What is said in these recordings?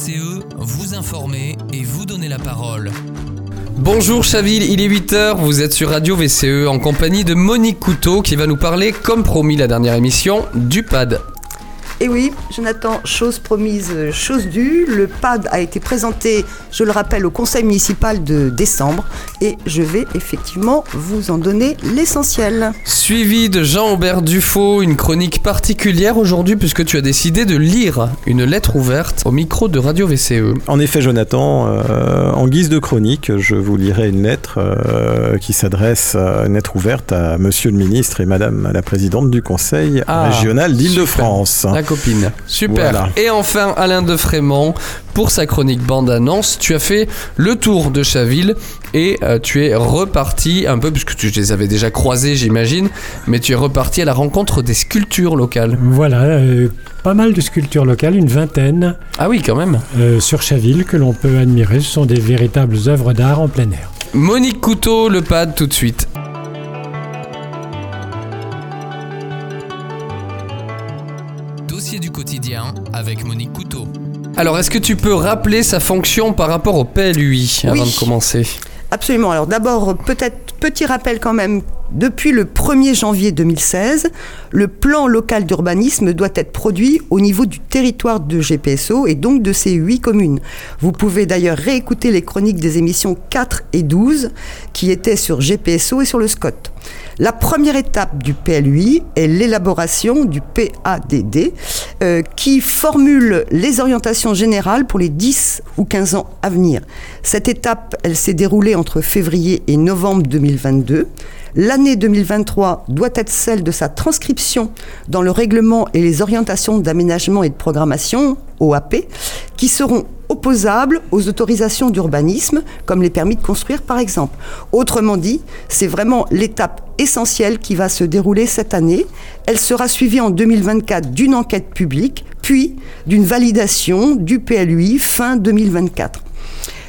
VCE, vous informer et vous donner la parole. Bonjour Chaville, il est 8h, vous êtes sur Radio VCE en compagnie de Monique Couteau qui va nous parler, comme promis la dernière émission, du PAD. Et oui, Jonathan, chose promise, chose due. Le PAD a été présenté, je le rappelle, au conseil municipal de décembre et je vais effectivement vous en donner l'essentiel. Suivi de Jean-Aubert Dufaux, une chronique particulière aujourd'hui puisque tu as décidé de lire une lettre ouverte au micro de Radio VCE. En effet, Jonathan, euh, en guise de chronique, je vous lirai une lettre euh, qui s'adresse, une lettre ouverte à Monsieur le ministre et Madame la présidente du conseil Ah, régional d'Île-de-France. La copine. Super. Voilà. Et enfin, Alain de Frémont, pour sa chronique bande-annonce, tu as fait le tour de Chaville et euh, tu es reparti un peu, puisque tu les avais déjà croisés, j'imagine, mais tu es reparti à la rencontre des sculptures locales. Voilà, euh, pas mal de sculptures locales, une vingtaine Ah oui, quand même. euh, sur Chaville que l'on peut admirer. Ce sont des véritables œuvres d'art en plein air. Monique Couteau, le pad tout de suite. Dossier du quotidien avec Monique Couteau. Alors, est-ce que tu peux rappeler sa fonction par rapport au PLUI avant Oui. de commencer? Absolument. Alors d'abord, peut-être petit rappel quand même. Depuis le 1er janvier 2016, le plan local d'urbanisme doit être produit au niveau du territoire de GPSO et donc de ces huit communes. Vous pouvez d'ailleurs réécouter les chroniques des émissions 4 et 12 qui étaient sur GPSO et sur le SCOT. La première étape du PLUI est l'élaboration du PADD euh, qui formule les orientations générales pour les 10 ou 15 ans à venir. Cette étape, s'est déroulée entre février et novembre 2022. L'année 2023 doit être celle de sa transcription dans le règlement et les orientations d'aménagement et de programmation, OAP, qui seront opposables aux autorisations d'urbanisme, comme les permis de construire par exemple. Autrement dit, c'est vraiment l'étape essentielle qui va se dérouler cette année. Elle sera suivie en 2024 d'une enquête publique, puis d'une validation du PLUI fin 2024.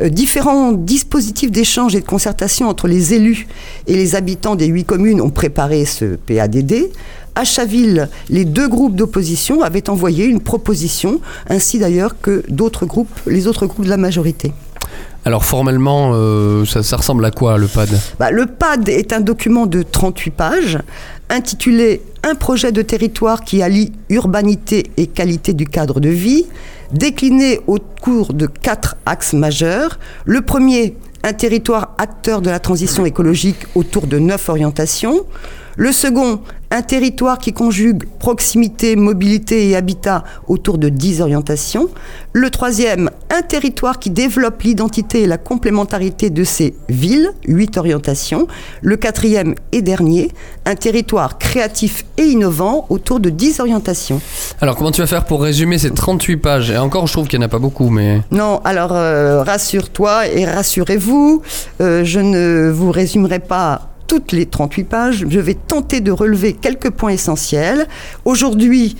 Euh, différents dispositifs d'échange et de concertation entre les élus et les habitants des huit communes ont préparé ce PADD. À Chaville, les deux groupes d'opposition avaient envoyé une proposition, ainsi d'ailleurs que d'autres groupes, les autres groupes de la majorité. Alors, formellement, euh, ça, ça ressemble à quoi le pad Bah, le PAD est un document de 38 pages intitulé Un projet de territoire qui allie urbanité et qualité du cadre de vie, décliné au cours de quatre axes majeurs. Le premier, un territoire acteur de la transition écologique autour de neuf orientations. Le second, un territoire qui conjugue proximité, mobilité et habitat autour de 10 orientations. Le troisième, un territoire qui développe l'identité et la complémentarité de ses villes, 8 orientations. Le quatrième et dernier, un territoire créatif et innovant autour de 10 orientations. Alors, comment tu vas faire pour résumer ces 38 pages? Et encore, je trouve qu'il n'y en a pas beaucoup, mais... Non, alors euh, rassure-toi et rassurez-vous, euh, je ne vous résumerai pas toutes les 38 pages, je vais tenter de relever quelques points essentiels. Aujourd'hui,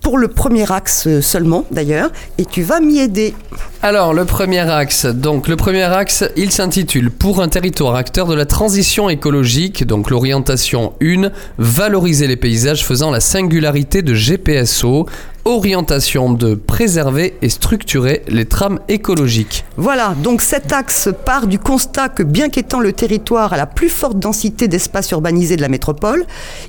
pour le premier axe seulement d'ailleurs, et tu vas m'y aider. Alors, le premier axe. Donc, le premier axe, il s'intitule Pour un territoire acteur de la transition écologique. Donc, l'orientation 1, valoriser les paysages faisant la singularité de GPSO. Orientation 2, préserver et structurer les trames écologiques. Voilà, donc cet axe part du constat que bien qu'étant le territoire à la plus forte densité d'espace urbanisé de la métropole,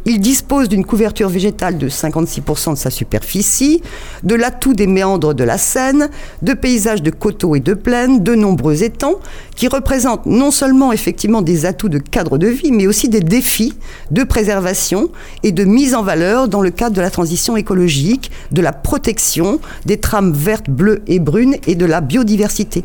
il dispose d'une couverture végétale de 56% de sa superficie, de l'atout des méandres de la Seine, de paysages de coteaux et de plaines, de nombreux étangs, qui représentent non seulement effectivement des atouts de cadre de vie, mais aussi des défis de préservation et de mise en valeur dans le cadre de la transition écologique, de la protection des trames vertes, bleues et brunes et de la biodiversité.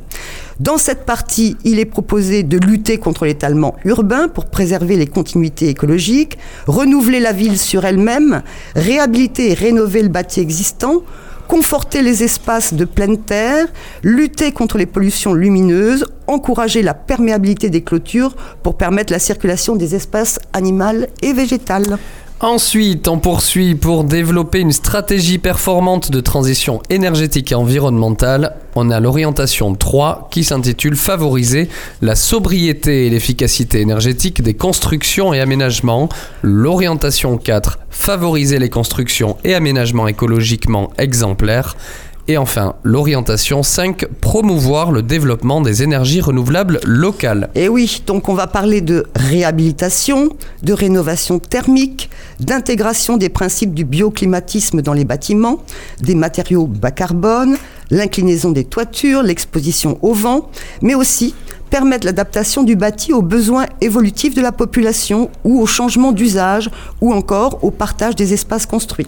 Dans cette partie, il est proposé de lutter contre l'étalement urbain pour préserver les continuités écologiques, renouveler la ville sur elle-même, réhabiliter et rénover le bâti existant, conforter les espaces de pleine terre, lutter contre les pollutions lumineuses, encourager la perméabilité des clôtures pour permettre la circulation des espaces animaux et végétales. Ensuite, on poursuit pour développer une stratégie performante de transition énergétique et environnementale. On a l'orientation 3 qui s'intitule Favoriser la sobriété et l'efficacité énergétique des constructions et aménagements. L'orientation 4 Favoriser les constructions et aménagements écologiquement exemplaires. Et enfin, l'orientation 5, promouvoir le développement des énergies renouvelables locales. Et oui, donc on va parler de réhabilitation, de rénovation thermique, d'intégration des principes du bioclimatisme dans les bâtiments, des matériaux bas carbone, l'inclinaison des toitures, l'exposition au vent, mais aussi permettre l'adaptation du bâti aux besoins évolutifs de la population ou au changement d'usage ou encore au partage des espaces construits.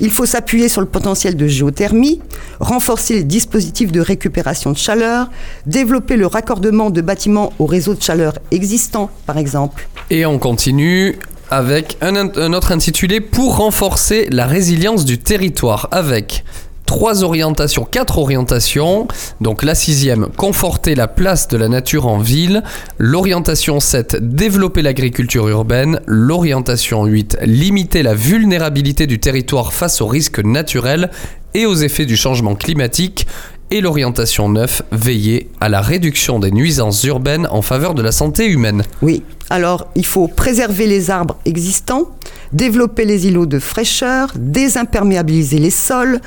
Il faut s'appuyer sur le potentiel de géothermie, renforcer les dispositifs de récupération de chaleur, développer le raccordement de bâtiments au réseau de chaleur existant, par exemple. Et on continue avec un, autre intitulé pour renforcer la résilience du territoire avec trois orientations, quatre orientations. Donc la sixième, conforter la place de la nature en ville. L'orientation 7, développer l'agriculture urbaine. L'orientation 8, limiter la vulnérabilité du territoire face aux risques naturels et aux effets du changement climatique. Et l'orientation 9, veiller à la réduction des nuisances urbaines en faveur de la santé humaine. Oui, alors il faut préserver les arbres existants, développer les îlots de fraîcheur, désimperméabiliser les sols,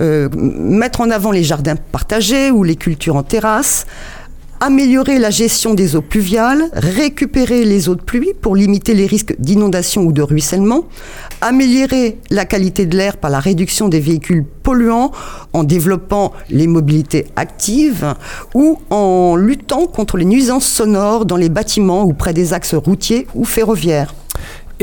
euh, mettre en avant les jardins partagés ou les cultures en terrasse, améliorer la gestion des eaux pluviales, récupérer les eaux de pluie pour limiter les risques d'inondation ou de ruissellement, améliorer la qualité de l'air par la réduction des véhicules polluants en développant les mobilités actives ou en luttant contre les nuisances sonores dans les bâtiments ou près des axes routiers ou ferroviaires.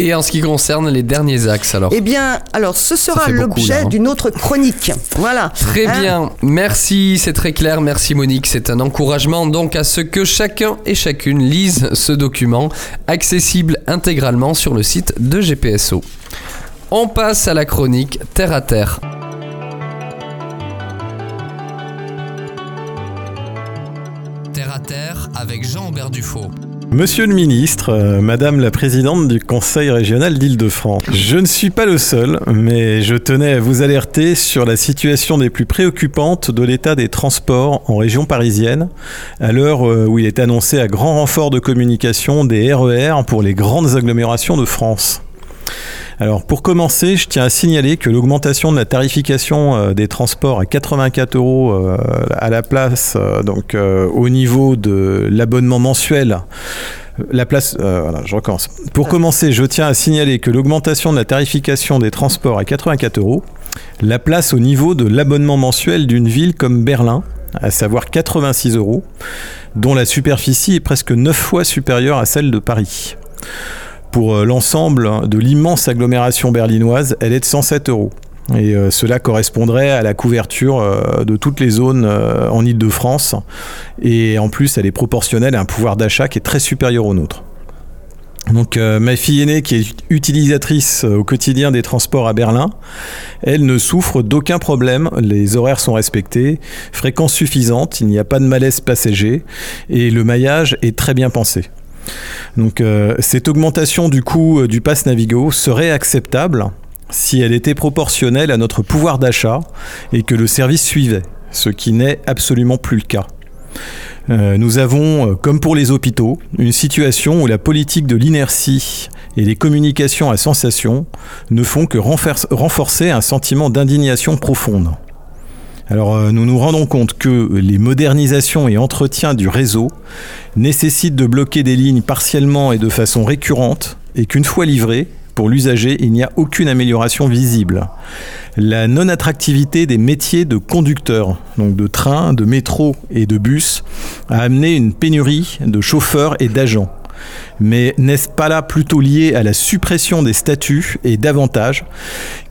Et en ce qui concerne les derniers axes, alors Eh bien, alors ce sera l'objet hein. d'une autre chronique. Voilà. Très Hein bien, merci, c'est très clair, merci Monique. C'est un encouragement donc à ce que chacun et chacune lise ce document, accessible intégralement sur le site de GPSO. On passe à la chronique Terre à Terre. Terre à terre avec Jean-Aubert Dufaux. Monsieur le ministre, euh, Madame la présidente du Conseil régional d'Île-de-France, je ne suis pas le seul, mais je tenais à vous alerter sur la situation des plus préoccupantes de l'état des transports en région parisienne, à l'heure euh, où il est annoncé à grand renfort de communication des RER pour les grandes agglomérations de France. Alors pour commencer, je tiens à signaler que l'augmentation de la tarification des transports à 84 euros à la place, donc au niveau de l'abonnement mensuel, la place, euh, voilà, je recommence. Pour commencer, je tiens à signaler que l'augmentation de la tarification des transports à 84 euros la place au niveau de l'abonnement mensuel d'une ville comme Berlin, à savoir 86 euros, dont la superficie est presque 9 fois supérieure à celle de Paris. Pour euh, l'ensemble de l'immense agglomération berlinoise, elle est de 107 euros. Et euh, cela correspondrait à la couverture euh, de toutes les zones en Ile-de-France. Et en plus, elle est proportionnelle à un pouvoir d'achat qui est très supérieur au nôtre. Donc ma fille aînée qui est utilisatrice au quotidien des transports à Berlin, elle ne souffre d'aucun problème, les horaires sont respectés, fréquence suffisante, il n'y a pas de malaise passager et le maillage est très bien pensé. Donc euh, cette augmentation du coût euh, du pass Navigo serait acceptable si elle était proportionnelle à notre pouvoir d'achat et que le service suivait, ce qui n'est absolument plus le cas. Euh, nous avons, comme pour les hôpitaux, une situation où la politique de l'inertie et les communications à sensation ne font que renforcer un sentiment d'indignation profonde. Alors euh, nous nous rendons compte que les modernisations et entretiens du réseau nécessitent de bloquer des lignes partiellement et de façon récurrente et qu'une fois livrées, pour l'usager, il n'y a aucune amélioration visible. La non-attractivité des métiers de conducteur, donc de train, de métro et de bus, a amené une pénurie de chauffeurs et d'agents. Mais n'est-ce pas là plutôt lié à la suppression des statuts et d'avantages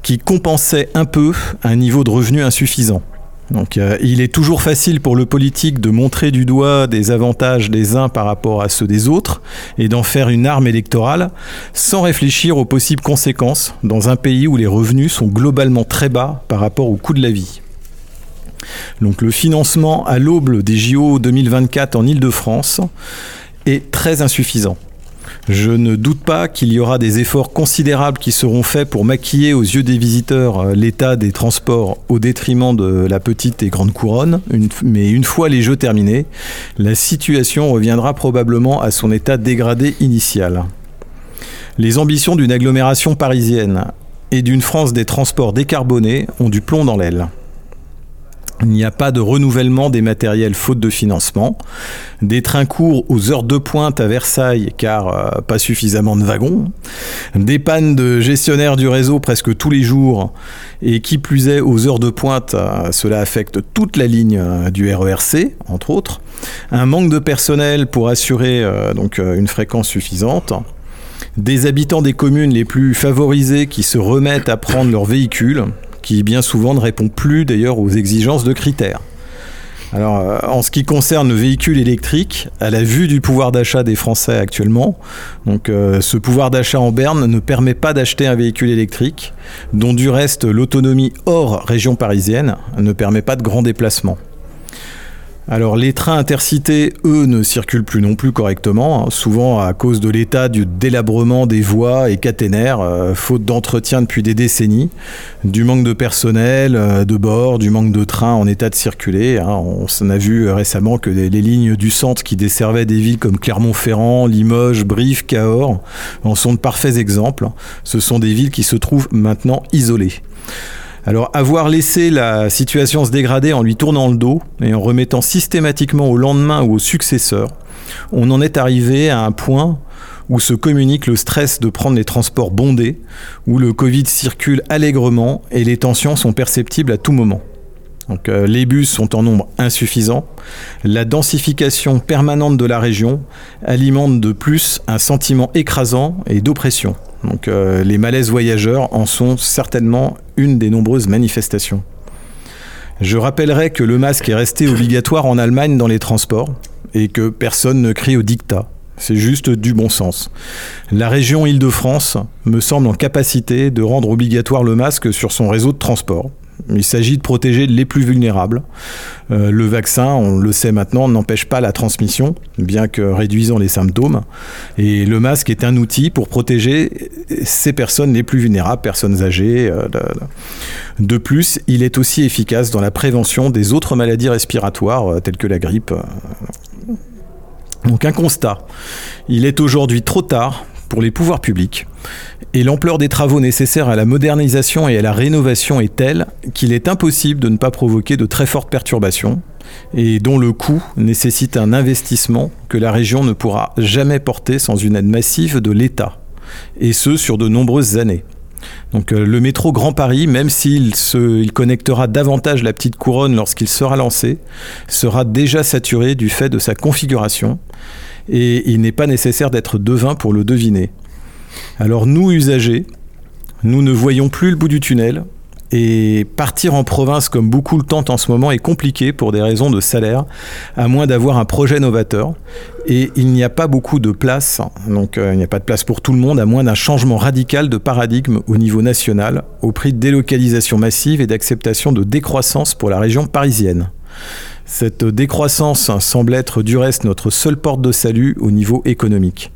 qui compensaient un peu un niveau de revenu insuffisant? Donc, euh, il est toujours facile pour le politique de montrer du doigt des avantages des uns par rapport à ceux des autres et d'en faire une arme électorale sans réfléchir aux possibles conséquences dans un pays où les revenus sont globalement très bas par rapport au coût de la vie. Donc le financement à l'aube des JO 2024 en Ile-de-France est très insuffisant. Je ne doute pas qu'il y aura des efforts considérables qui seront faits pour maquiller aux yeux des visiteurs euh, l'état des transports au détriment de la petite et grande couronne. Mais une fois les jeux terminés, la situation reviendra probablement à son état dégradé initial. Les ambitions d'une agglomération parisienne et d'une France des transports décarbonés ont du plomb dans l'aile. Il n'y a pas de renouvellement des matériels faute de financement. Des trains courts aux heures de pointe à Versailles car euh, pas suffisamment de wagons. Des pannes de gestionnaire du réseau presque tous les jours. Et qui plus est, aux heures de pointe, euh, cela affecte toute la ligne euh, du RERC, entre autres. Un manque de personnel pour assurer donc une fréquence suffisante des habitants des communes les plus favorisées qui se remettent à prendre leur véhicule, qui bien souvent ne répond plus d'ailleurs aux exigences de critères. Alors, euh, en ce qui concerne le véhicule électrique, à la vue du pouvoir d'achat des Français actuellement, donc euh, ce pouvoir d'achat en berne ne permet pas d'acheter un véhicule électrique, dont du reste l'autonomie hors région parisienne ne permet pas de grands déplacements. Alors les trains intercités, eux, ne circulent plus non plus correctement, hein, souvent à cause de l'état du délabrement des voies et caténaires, euh, faute d'entretien depuis des décennies, du manque de personnel, euh, de bord, du manque de trains en état de circuler. Hein. On s'en a vu euh, récemment que les, lignes du centre qui desservaient des villes comme Clermont-Ferrand, Limoges, Brive, Cahors en sont de parfaits exemples. Ce sont des villes qui se trouvent maintenant isolées. Alors avoir laissé la situation se dégrader en lui tournant le dos et en remettant systématiquement au lendemain ou au successeur, on en est arrivé à un point où se communique le stress de prendre les transports bondés, où le Covid circule allègrement et les tensions sont perceptibles à tout moment. Donc, euh, les bus sont en nombre insuffisant. La densification permanente de la région alimente de plus un sentiment écrasant et d'oppression. Donc euh, les malaises voyageurs en sont certainement une des nombreuses manifestations. Je rappellerai que le masque est resté obligatoire en Allemagne dans les transports et que personne ne crie au dictat. C'est juste du bon sens. La région Île-de-France me semble en capacité de rendre obligatoire le masque sur son réseau de transport. Il s'agit de protéger les plus vulnérables. Euh, le vaccin, on le sait maintenant, n'empêche pas la transmission, bien que réduisant les symptômes. Et le masque est un outil pour protéger ces personnes les plus vulnérables, personnes âgées. Euh, de plus, il est aussi efficace dans la prévention des autres maladies respiratoires, euh, telles que la grippe. Donc un constat. Il est aujourd'hui trop tard pour les pouvoirs publics. Et l'ampleur des travaux nécessaires à la modernisation et à la rénovation est telle qu'il est impossible de ne pas provoquer de très fortes perturbations et dont le coût nécessite un investissement que la région ne pourra jamais porter sans une aide massive de l'État, et ce sur de nombreuses années. Donc euh, le métro Grand Paris, même s'il il connectera davantage la petite couronne lorsqu'il sera lancé, sera déjà saturé du fait de sa configuration et il n'est pas nécessaire d'être devin pour le deviner. Alors nous, usagers, nous ne voyons plus le bout du tunnel, et partir en province comme beaucoup le tentent en ce moment est compliqué pour des raisons de salaire, à moins d'avoir un projet novateur. Et il n'y a pas beaucoup de place, donc euh, il n'y a pas de place pour tout le monde, à moins d'un changement radical de paradigme au niveau national, au prix de délocalisation massive et d'acceptation de décroissance pour la région parisienne. Cette décroissance semble être du reste notre seule porte de salut au niveau économique.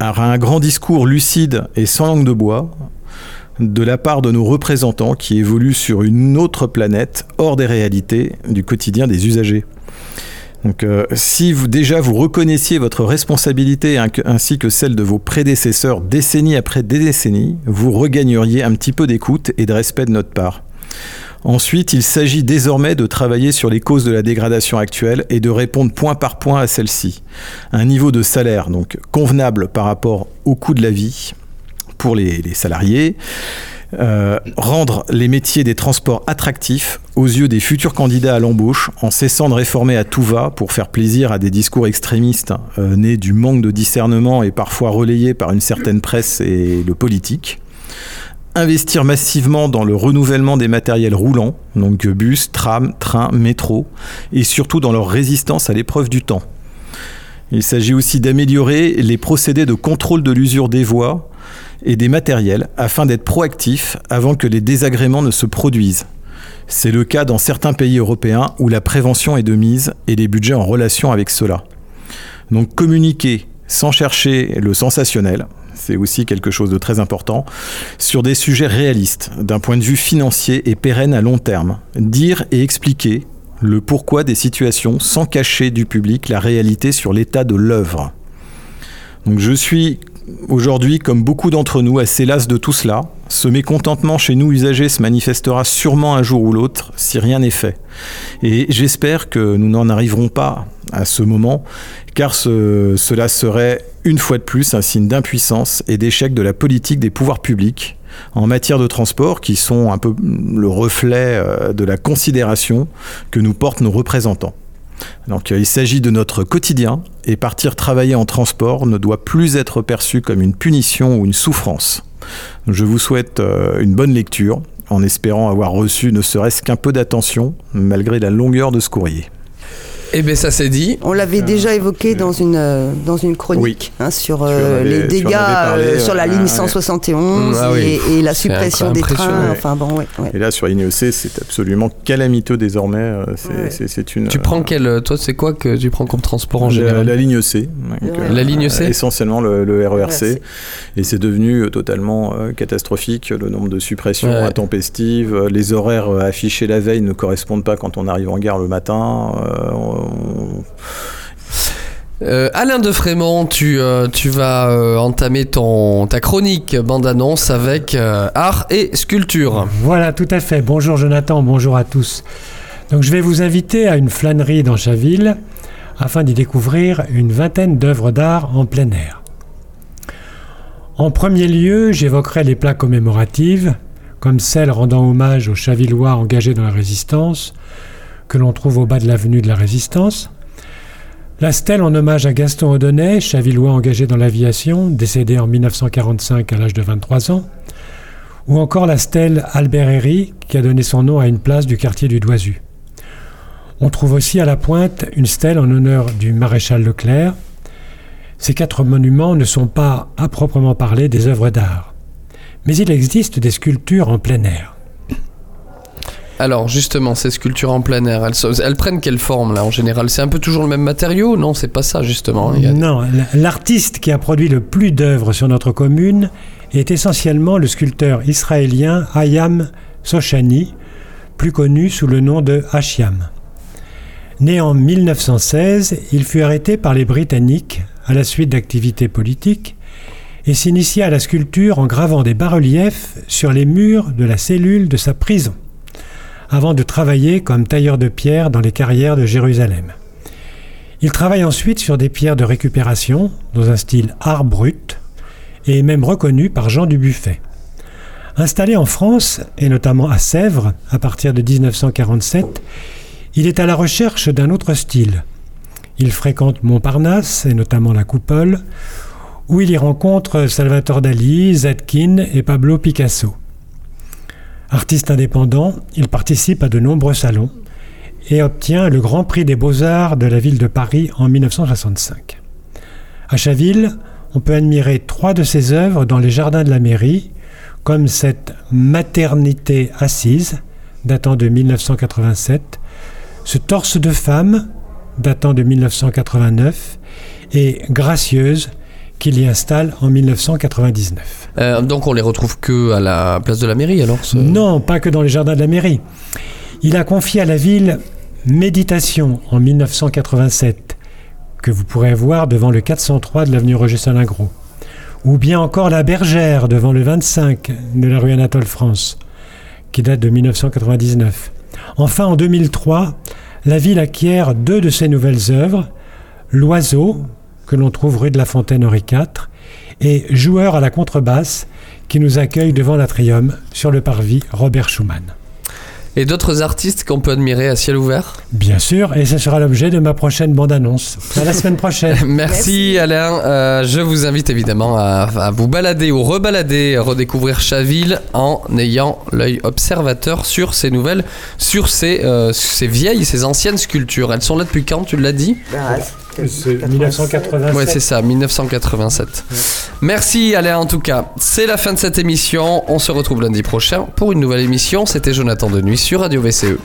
Un grand discours lucide et sans langue de bois de la part de nos représentants qui évoluent sur une autre planète hors des réalités du quotidien des usagers. Donc, euh, si vous déjà vous reconnaissiez votre responsabilité ainsi que celle de vos prédécesseurs décennie après décennie, vous regagneriez un petit peu d'écoute et de respect de notre part. Ensuite, il s'agit désormais de travailler sur les causes de la dégradation actuelle et de répondre point par point à celle-ci. Un niveau de salaire convenable par rapport au coût de la vie pour les, salariés. Euh, rendre les métiers des transports attractifs aux yeux des futurs candidats à l'embauche en cessant de réformer à tout va pour faire plaisir à des discours extrémistes euh, nés du manque de discernement et parfois relayés par une certaine presse et le politique investir massivement dans le renouvellement des matériels roulants, donc bus, tram, train, métro, et surtout dans leur résistance à l'épreuve du temps. Il s'agit aussi d'améliorer les procédés de contrôle de l'usure des voies et des matériels afin d'être proactif avant que les désagréments ne se produisent. C'est le cas dans certains pays européens où la prévention est de mise et les budgets en relation avec cela. Donc communiquer sans chercher le sensationnel, c'est aussi quelque chose de très important, sur des sujets réalistes, d'un point de vue financier et pérenne à long terme. Dire et expliquer le pourquoi des situations sans cacher du public la réalité sur l'état de l'œuvre. Donc je suis aujourd'hui, comme beaucoup d'entre nous, assez las de tout cela, Ce mécontentement chez nous usagers se manifestera sûrement un jour ou l'autre si rien n'est fait. Et j'espère que nous n'en arriverons pas à ce moment, car ce- cela serait une fois de plus un signe d'impuissance et d'échec de la politique des pouvoirs publics en matière de transport qui sont un peu le reflet euh, de la considération que nous portent nos représentants. Donc euh, il s'agit de notre quotidien et partir travailler en transport ne doit plus être perçu comme une punition ou une souffrance. Je vous souhaite euh, une bonne lecture en espérant avoir reçu ne serait-ce qu'un peu d'attention malgré la longueur de ce courrier. Eh bien, ça c'est dit. On l'avait déjà évoqué dans une, euh, dans une chronique hein, sur euh, avais- les dégâts parlé, euh, sur la ligne ouais. 171 Ah oui. et, et la suppression des trains. Ouais. Enfin bon, ouais, ouais. Et là sur ligne EC c'est absolument calamiteux désormais. euh, C'est une. Tu prends quel. Toi, c'est quoi que tu prends comme transport en la, général la ligne donc, Ouais. La ligne EC Essentiellement le, le RERC. RERC. Et c'est devenu euh, totalement euh, catastrophique. Le nombre de suppressions Ouais. intempestives, euh, les horaires euh, affichés la veille ne correspondent pas quand on arrive en gare le matin. euh, Euh, Alain de Frémont, tu, euh, vas euh, entamer ton, ta chronique bande-annonce avec art et sculpture. Voilà, tout à fait. Bonjour Jonathan, bonjour à tous. Donc je vais vous inviter à une flânerie dans Chaville afin d'y découvrir une vingtaine d'œuvres d'art en plein air. En premier lieu, j'évoquerai les plaques commémoratives, comme celles rendant hommage aux Chavillois engagés dans la résistance, que l'on trouve au bas de l'avenue de la Résistance. La stèle en hommage à Gaston Odonnet, Chavillois engagé dans l'aviation, décédé en 1945 à l'âge de 23 ans ou encore la stèle Albert Herry, qui a donné son nom à une place du quartier du Doisu. On trouve aussi à la pointe une stèle en honneur du maréchal Leclerc. Ces quatre monuments ne sont pas, à proprement parler, des œuvres d'art. Mais il existe des sculptures en plein air. Alors justement, ces sculptures en plein air, elles, prennent quelle forme là en général? C'est un peu toujours le même matériau? Non, c'est pas ça justement. A- Non, l'artiste qui a produit le plus d'œuvres sur notre commune est essentiellement le sculpteur israélien Hayam Sochani, plus connu sous le nom de Hashiam. Né en 1916, il fut arrêté par les Britanniques à la suite d'activités politiques et s'initia à la sculpture en gravant des bas-reliefs sur les murs de la cellule de sa prison, avant de travailler comme tailleur de pierre dans les carrières de Jérusalem. Il travaille ensuite sur des pierres de récupération dans un style art brut et est même reconnu par Jean Dubuffet. Installé en France et notamment à Sèvres à partir de 1947, il est à la recherche d'un autre style. Il fréquente Montparnasse et notamment la Coupole, où il y rencontre Salvatore Dali, Zadkine et Pablo Picasso. Artiste indépendant, il participe à de nombreux salons et obtient le Grand Prix des Beaux-Arts de la ville de Paris en 1965. À Chaville, on peut admirer trois de ses œuvres dans les jardins de la mairie, comme cette Maternité assise, datant de 1987, ce Torse de femme, datant de 1989, et Gracieuse, qu'il y installe en 1999. Euh, donc on les retrouve que à la place de la mairie alors ce- Non, pas que dans les jardins de la mairie. Il a confié à la ville Méditation en 1987, que vous pourrez voir devant le 403 de l'avenue Roger Salingro. Ou bien encore La Bergère devant le 25 de la rue Anatole France, qui date de 1999. Enfin, en 2003, la ville acquiert deux de ses nouvelles œuvres, L'Oiseau, que l'on trouve rue de la Fontaine Henri IV, et Joueur à la contrebasse, qui nous accueille devant l'atrium sur le parvis Robert Schumann. Et d'autres artistes qu'on peut admirer à ciel ouvert? Bien sûr, et ce sera l'objet de ma prochaine bande-annonce. À la semaine prochaine. Merci, Alain. Euh, je vous invite évidemment à, à vous balader ou rebalader, à redécouvrir Chaville en ayant l'œil observateur sur ces nouvelles, sur ces, euh, ces vieilles, ces anciennes sculptures. Elles sont là depuis quand, tu l'as dit? Bah, C'est 1987. Ouais, c'est ça, 1987. Merci Alain en tout cas. C'est la fin de cette émission. On se retrouve lundi prochain pour une nouvelle émission. C'était Jonathan Denuy sur Radio VCE.